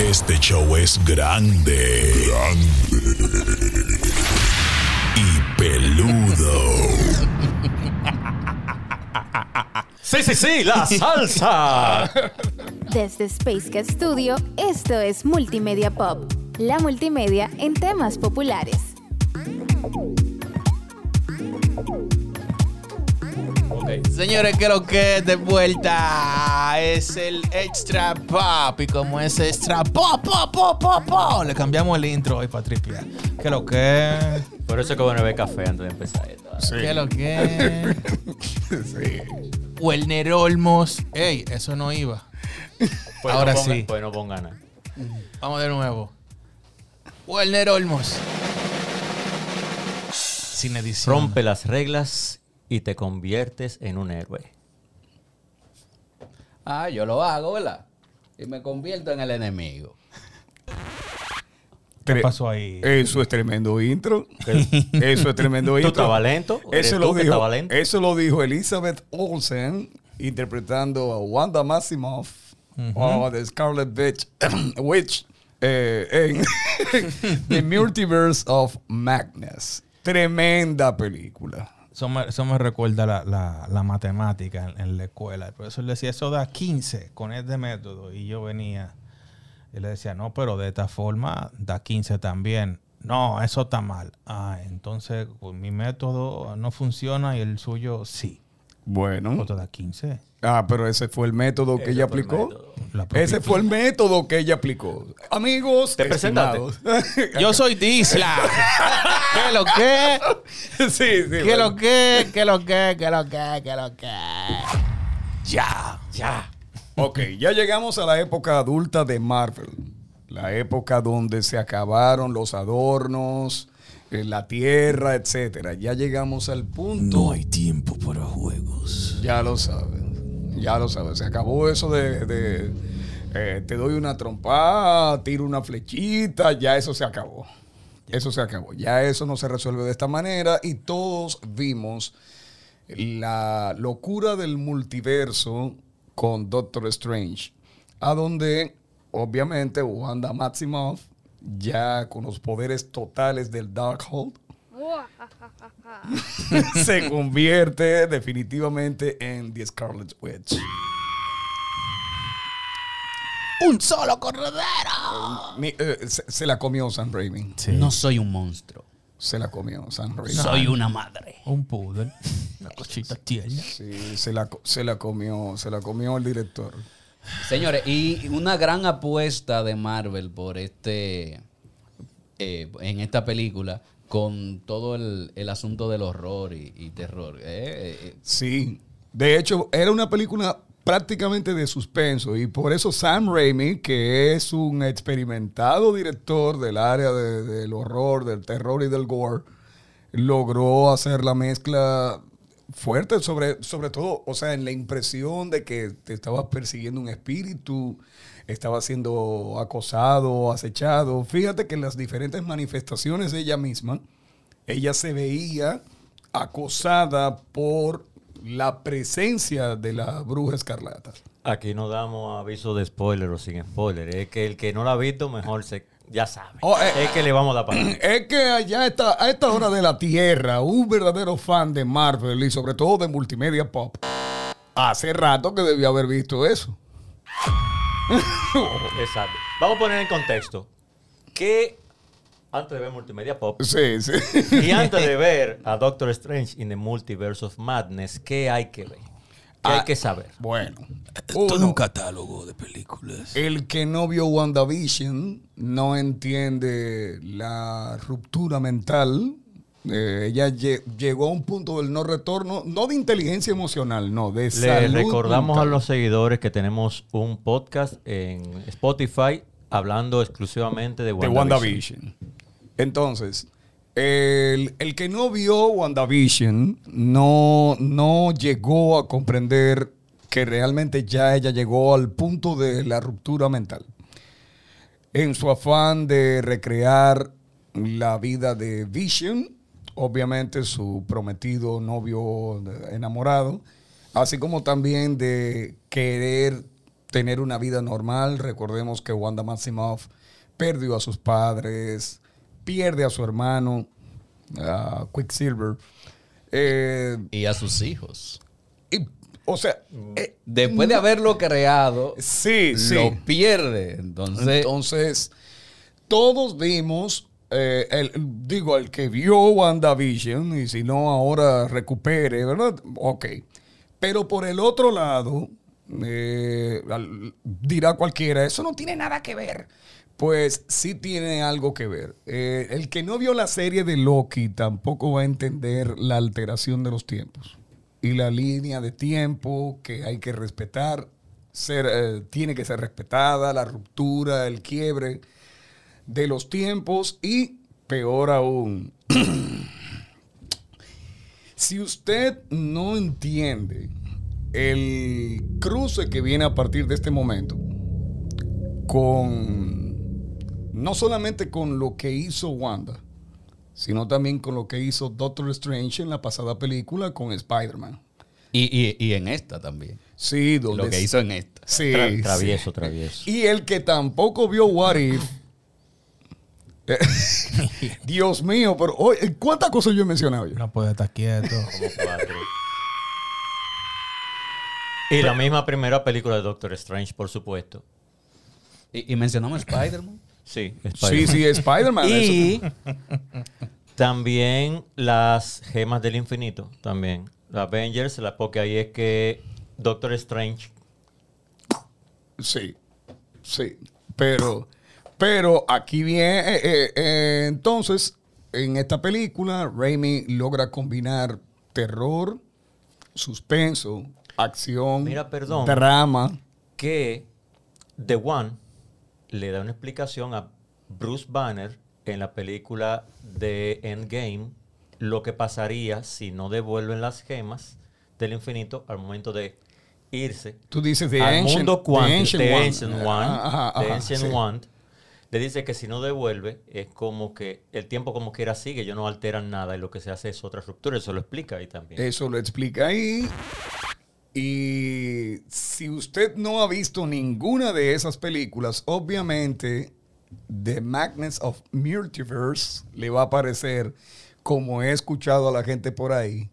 Este show es grande. Grande. Y peludo. Sí, sí, sí, la salsa. Desde Space Cat Studio, esto es Multimedia Pop, la multimedia en temas populares. Señores, que lo que es de vuelta es el extra pop. Y como es extra pop, pop, pop, pop, pop, le cambiamos el intro hoy para tripear. Que lo que Por eso es que bueno beber café antes de empezar esto. Que lo que Sí. Werner Olmos. Ey, eso no iba. Pues Ahora no ponga- sí. Pues no pongan nada. Vamos de nuevo. Werner Olmos. Sin edición. Rompe las reglas y te conviertes en un héroe. Ah, yo lo hago, ¿verdad? Y me convierto en el enemigo. ¿Qué pasó ahí? Eso es tremendo intro. Eso es tremendo ¿Tú intro. estabas lento? ¿Eres Eso tú lo, dijo, estabas lento? eso lo dijo Elizabeth Olsen interpretando a Wanda Maximoff o The Scarlet Witch, Witch eh, en The Multiverse of Madness. Tremenda película. Eso me, recuerda la, la- la matemática en, en la escuela. El profesor decía, eso da 15 con este método. Y yo venía y le decía, no, pero de esta forma da 15 también. No, eso está mal. Ah, entonces pues, mi método no funciona y el suyo sí. Bueno. Otro da 15. Ah, pero ese fue el método que Ese ella aplicó. Ese fue el método que ella aplicó. Amigos, ¿Te presentaste? estimados. Yo soy Disla. ¿Qué lo que? sí, sí. ¿Qué bueno. lo que? ¿Qué lo que? ¿Qué lo que? ¿Qué lo que? Ya. Ya. Ok, ya llegamos a la época adulta de Marvel. La época donde se acabaron los adornos, la tierra, etcétera. Ya llegamos al punto. No hay tiempo para juegos. Ya lo saben. Ya lo saben. Se acabó eso de, de, eh, te doy una trompada, tiro una flechita. Ya eso se acabó. Eso se acabó. Ya eso no se resuelve de esta manera. Y todos vimos la locura del multiverso con Doctor Strange. A donde, obviamente, Wanda Maximoff, ya con los poderes totales del Darkhold, se convierte definitivamente en The Scarlet Witch. Un solo corredero. Mi- eh, se, se la comió Sam Raimi. No soy un monstruo. Se la comió Sam Raimi. Soy una madre. Un poodle. Una cosita tierna. Sí, se la, co- se la comió, se la comió el director. Señores, y una gran apuesta de Marvel por este eh, en esta película con todo el, asunto del horror y, terror. Eh, eh, Sí. De hecho, era una película prácticamente de suspenso y por eso Sam Raimi, que es un experimentado director del área de- del horror, del terror y del gore, logró hacer la mezcla fuerte sobre, sobre todo, o sea, en la impresión de que te estaba persiguiendo un espíritu, estaba siendo acosado, acechado. Fíjate que en las diferentes manifestaciones de ella misma, ella se veía acosada por la presencia de la bruja escarlata. Aquí no damos aviso de spoiler o sin spoiler. Es que el que no lo ha visto, mejor se, ya sabe. Oh, eh, es que le vamos a dar para. Es que allá está, a esta hora de la tierra, un verdadero fan de Marvel y sobre todo de multimedia pop, hace rato que debió haber visto eso. Exacto. Vamos a poner en contexto que antes de ver Multimedia Pop Sí, sí. y antes de ver a Doctor Strange in the Multiverse of Madness, ¿qué hay que ver? ¿Qué hay Ah, que saber? Bueno, Todo un catálogo de películas. el que no vio WandaVision no entiende la ruptura mental. Eh, ella lle- llegó a un punto del no retorno, no de inteligencia emocional, no, de Le salud recordamos a los seguidores que tenemos un podcast en Spotify hablando exclusivamente de de WandaVision. WandaVision. Entonces, el, que no vio WandaVision no, no llegó a comprender que realmente ya ella llegó al punto de la ruptura mental. En su afán de recrear la vida de Vision, obviamente su prometido novio enamorado, así como también de querer tener una vida normal. Recordemos que Wanda Maximoff perdió a sus padres, pierde a su hermano, a Quicksilver. Eh, Y a sus hijos. y, o sea, eh, Después de haberlo creado, sí, sí. lo pierde. Entonces, Entonces, todos vimos, eh, el, digo, el que vio WandaVision, y si no ahora recupere, ¿verdad? Ok. Pero por el otro lado, eh, al- dirá cualquiera, eso no tiene nada que ver. Pues sí tiene algo que ver. Eh, el que no vio la serie de Loki tampoco va a entender la alteración de los tiempos y la línea de tiempo que hay que respetar. Eh, tiene que ser respetada, la ruptura, el quiebre de los tiempos y peor aún, si usted no entiende el cruce que viene a partir de este momento con no solamente con lo que hizo Wanda, sino también con lo que hizo Doctor Strange en la pasada película con Spider-Man. y, y- y en esta también. Sí, donde Lo que hizo en esta. Sí, Tra- sí. travieso, travieso. Y el que tampoco vio What If. Dios mío, pero oye, ¿cuántas cosas yo he mencionado ya? No puede estar quieto. Como cuatro. Y la misma primera película de Doctor Strange, por supuesto. Y, y mencionamos Spider-Man. Sí, Sí, Spider-Man. sí, Spider-Man. Y también las gemas del infinito, también. La Avengers, la, porque ahí es que Doctor Strange Sí, sí. Pero, pero aquí viene. eh, eh, eh, entonces, en esta película, Raimi logra combinar terror, suspenso, acción, Mira, perdón. drama. que The One le da una explicación a Bruce Banner en la película de Endgame lo que pasaría si no devuelven las gemas del infinito al momento de irse Tú dices The al Ancient, mundo the cuántico, Ancient The. Ancient One, Ajá, The ajá, Ancient sí. One, le dice que si no devuelve es como que el tiempo como quiera sigue, ellos no alteran nada y lo que se hace es otra ruptura, eso lo explica ahí también. Eso lo explica ahí. Y si usted no ha visto ninguna de esas películas, obviamente The Madness of Multiverse le va a parecer, como he escuchado a la gente por ahí,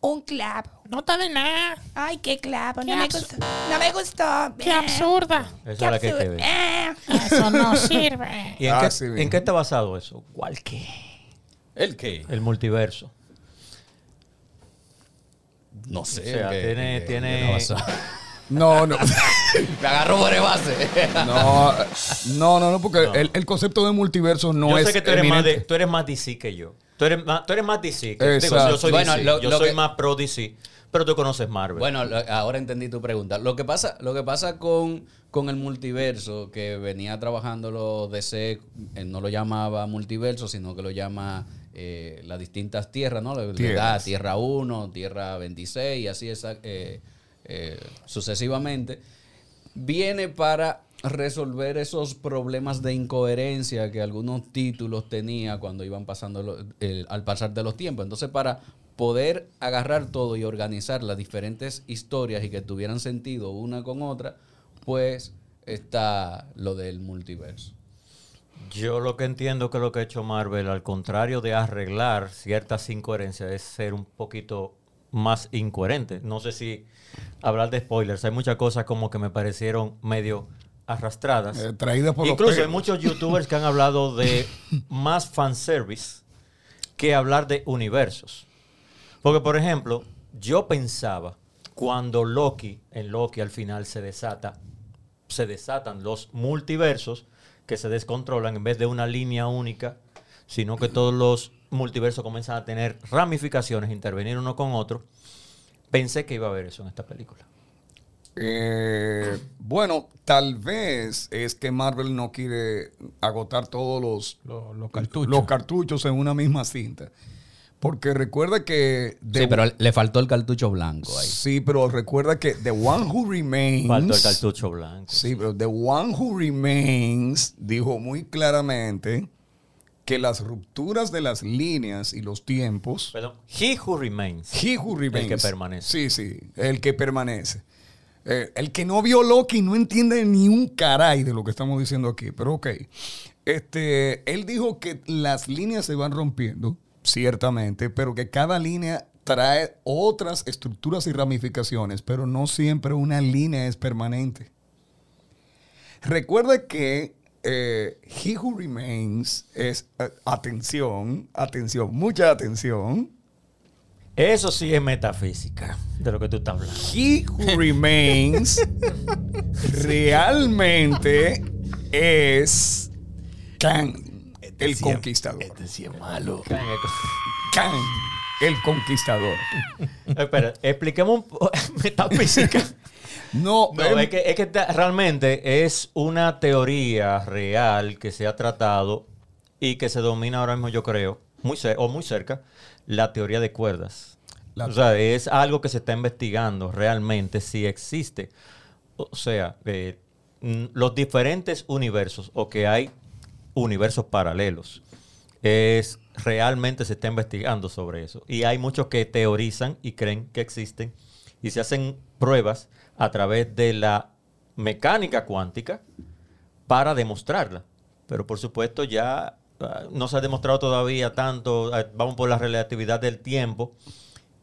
Un clavo. No está de nada. Ay, qué clavo. Qué No me abs- gustó. No me gustó. Qué absurda. Esa es Qué la que hay que absurdo. ver. Eh. Eso no sirve. ¿Y en, Ah, qué, sí, en bien. qué está basado eso? ¿Cuál qué? ¿El qué? El multiverso. No sé. O sea, que- tiene- que- tiene- no, no, Me agarró por el base. no, no, no, no, porque No. El, el concepto de multiverso no yo es sé que tú eres, más de- tú eres más DC que yo. Tú eres más, tú eres más DC. Que, digo, yo soy Bueno, DC. lo- yo lo soy que- más pro DC. Pero tú conoces Marvel. Bueno, lo- ahora entendí tu pregunta. Lo que pasa, lo que pasa con, con el multiverso, que venía trabajando los DC, eh, no lo llamaba multiverso, sino que lo llama eh, las distintas tierras, ¿no? Le, le da Tierras. Tierra 1, Tierra 26 y así esa- eh, eh, sucesivamente. Viene para resolver esos problemas de incoherencia que algunos títulos tenía cuando iban pasando lo- el- al pasar de los tiempos. Entonces, para poder agarrar todo y organizar las diferentes historias y que tuvieran sentido una con otra, pues está lo del multiverso. Yo lo que entiendo que lo que ha hecho Marvel, al contrario de arreglar ciertas incoherencias, es ser un poquito más incoherente. No sé si hablar de spoilers. Hay muchas cosas como que me parecieron medio arrastradas. Eh, traídas por los Incluso hay muchos youtubers que han hablado de más fanservice que hablar de universos. Porque, por ejemplo, yo pensaba cuando Loki, en Loki al final se desata, se desatan los multiversos que se descontrolan en vez de una línea única, sino que todos los multiversos comienzan a tener ramificaciones, intervenir uno con otro. Pensé que iba a haber eso en esta película. Eh, bueno, tal vez es que Marvel no quiere agotar todos los, Los, los cartuchos. los cartuchos en una misma cinta. Porque recuerda que... The- Sí, pero le faltó el cartucho blanco ahí. Sí, pero recuerda que The One Who Remains... Faltó el cartucho blanco. Sí, pero The One Who Remains dijo muy claramente que las rupturas de las líneas y los tiempos... Perdón. He Who Remains. He Who Remains. El que permanece. Sí, sí, el que permanece. Eh, el que no vio Loki no entiende ni un caray de lo que estamos diciendo aquí, pero ok. Este, él dijo que las líneas se van rompiendo, ciertamente, pero que cada línea trae otras estructuras y ramificaciones, pero no siempre una línea es permanente. Recuerda que eh, He Who Remains es, eh, atención, atención, mucha atención. Eso sí es metafísica de lo que tú estás hablando. He Who Remains realmente es Kang, el conquistador. Este sí es malo. Kang, el conquistador. Espera, expliquemos un po- metafísica. No, No, em, es que, es que realmente es una teoría real que se ha tratado y que se domina ahora mismo, yo creo, muy cer- o muy cerca, la teoría de cuerdas. La- o sea, es algo que se está investigando realmente si existe. O sea, eh, los diferentes universos o que hay universos paralelos. Es realmente se está investigando sobre eso. Y hay muchos que teorizan y creen que existen y se hacen pruebas a través de la mecánica cuántica para demostrarla. Pero por supuesto ya ah, no se ha demostrado todavía tanto. ah, Vamos por la relatividad del tiempo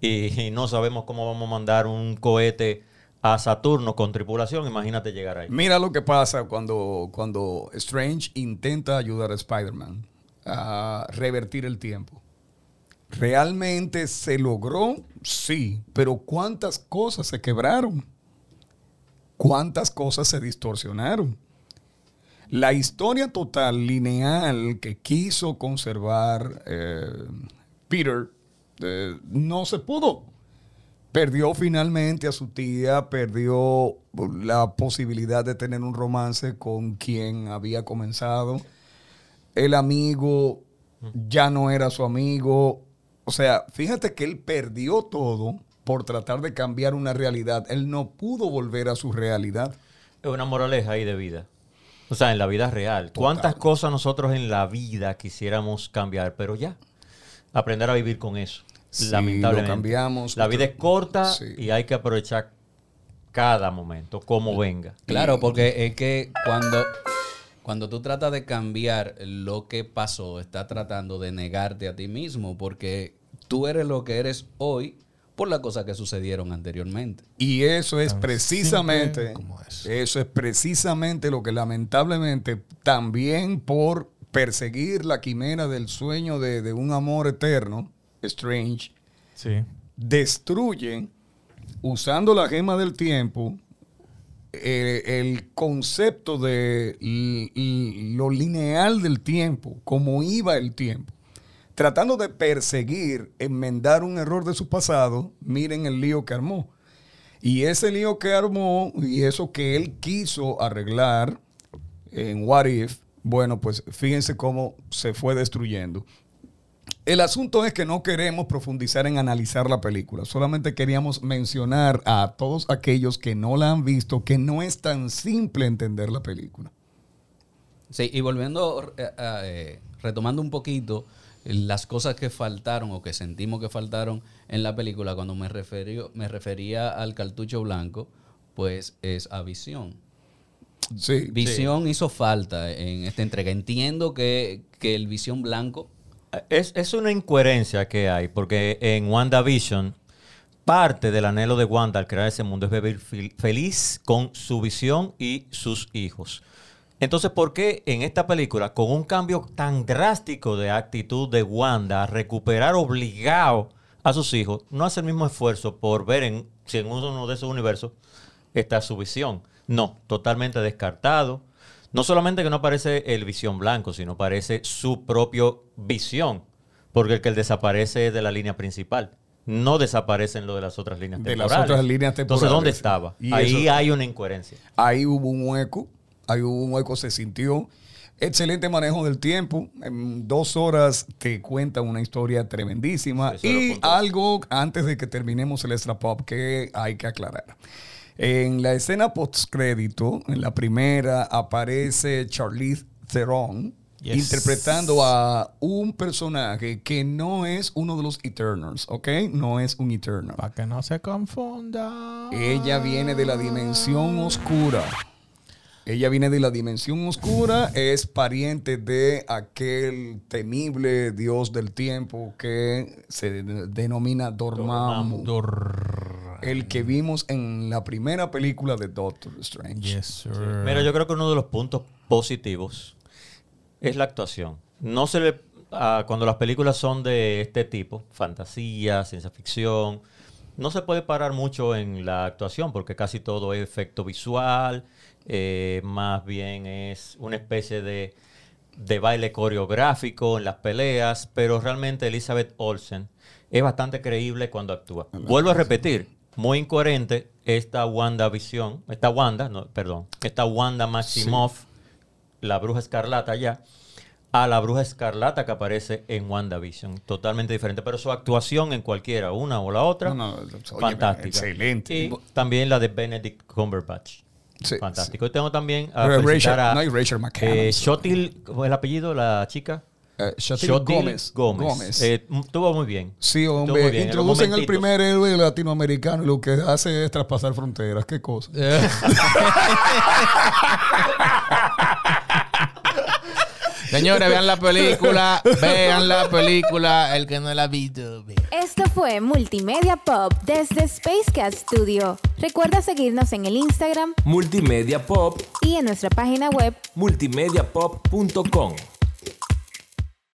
y, y no sabemos cómo vamos a mandar un cohete a Saturno con tripulación. Imagínate llegar ahí. Mira lo que pasa cuando, cuando Strange intenta ayudar a Spider-Man a revertir el tiempo. ¿Realmente se logró? Sí, pero ¿cuántas cosas se quebraron? ¿Cuántas cosas se distorsionaron? La historia total lineal que quiso conservar eh, Peter eh, no se pudo perdió finalmente a su tía, perdió la posibilidad de tener un romance con quien había comenzado. El amigo ya no era su amigo. O sea, fíjate que él perdió todo por tratar de cambiar una realidad. Él no pudo volver a su realidad. Es una moraleja ahí de vida. O sea, en la vida real. ¿Cuántas cosas nosotros en la vida quisiéramos cambiar? Pero ya, aprender a vivir con eso. Sí, lamentablemente. lo cambiamos. La vida es corta Sí. y hay que aprovechar cada momento, como venga. Claro, porque es que cuando, cuando tú tratas de cambiar lo que pasó, estás tratando de negarte a ti mismo, porque tú eres lo que eres hoy por las cosas que sucedieron anteriormente. Y eso es precisamente, como eso. eso es precisamente lo que lamentablemente también por perseguir la quimera del sueño de, de un amor eterno, Strange, Sí. destruye, usando la gema del tiempo, eh, el concepto de lo lineal del tiempo, cómo iba el tiempo. Tratando de perseguir, enmendar un error de su pasado, miren el lío que armó. Y ese lío que armó y eso que él quiso arreglar en What If, bueno, pues fíjense cómo se fue destruyendo. El asunto es que no queremos profundizar en analizar la película, solamente queríamos mencionar a todos aquellos que no la han visto que no es tan simple entender la película. Sí, y volviendo, eh, eh, retomando un poquito eh, las cosas que faltaron o que sentimos que faltaron en la película, cuando me, me refería al cartucho blanco, pues es a visión. Sí, Visión hizo falta en esta entrega. Entiendo que, que el visión blanco Es, una incoherencia que hay, porque en WandaVision, parte del anhelo de Wanda al crear ese mundo es vivir fel- feliz con su visión y sus hijos. Entonces, ¿por qué en esta película, con un cambio tan drástico de actitud de Wanda, recuperar obligado a sus hijos, no hace el mismo esfuerzo por ver en, si en uno de esos universos está su visión? No, totalmente descartado. No solamente que no aparece el visión blanco, sino aparece su propio visión, porque el que desaparece es de la línea principal. No desaparece en lo de las otras líneas De las temporales. otras líneas Entonces, ¿dónde temporales. estaba? Y Ahí eso- hay una incoherencia. ahí hubo un hueco, ahí hubo un hueco, se sintió. Excelente manejo del tiempo. En dos horas te cuenta una historia tremendísima. Y algo antes de que terminemos el extra pop que hay que aclarar. En la escena postcrédito, en la primera, aparece Charlize Theron Yes. interpretando a un personaje que no es uno de los Eternals, ¿ok? No es un Eternal. Para que no se confunda. Ella viene de la dimensión oscura. Ella viene de la dimensión oscura, es pariente de aquel temible dios del tiempo que se de- denomina Dormammu. Dor- El que vimos en la primera película de Doctor Strange. Yes, sir. Mira, yo creo que uno de los puntos positivos es la actuación. No se le ah, cuando las películas son de este tipo, fantasía, ciencia ficción, no se puede parar mucho en la actuación porque casi todo es efecto visual, eh, más bien es una especie de, de baile coreográfico en las peleas, pero realmente Elizabeth Olsen es bastante creíble cuando actúa. Vuelvo a repetir, muy incoherente esta Wanda Visión, esta Wanda, no, perdón, esta Wanda Maximoff, la bruja escarlata ya, a la bruja escarlata que aparece en WandaVision. Totalmente diferente. Pero su actuación en cualquiera, una o la otra, No, no, oye, fantástica. excelente. Y también la de Benedict Cumberbatch. Sí, Fantástico. Y tengo también a Rachel- a no hay Rachel McAdams. eh, Shotil, ¿cómo es el apellido? La chica. Eh, Shotil Shotil Gómez. Gómez. Gómez. Eh, estuvo muy bien. Sí, hombre. muy bien. Introducen el momentitos. primer héroe latinoamericano y lo que hace es traspasar fronteras. Qué cosa. Señores, vean la película. vean la película. El que no la ha visto. Esto fue Multimedia Pop desde Space Cat Studio. Recuerda seguirnos en el Instagram Multimedia Pop, y en nuestra página web multimediapop.com.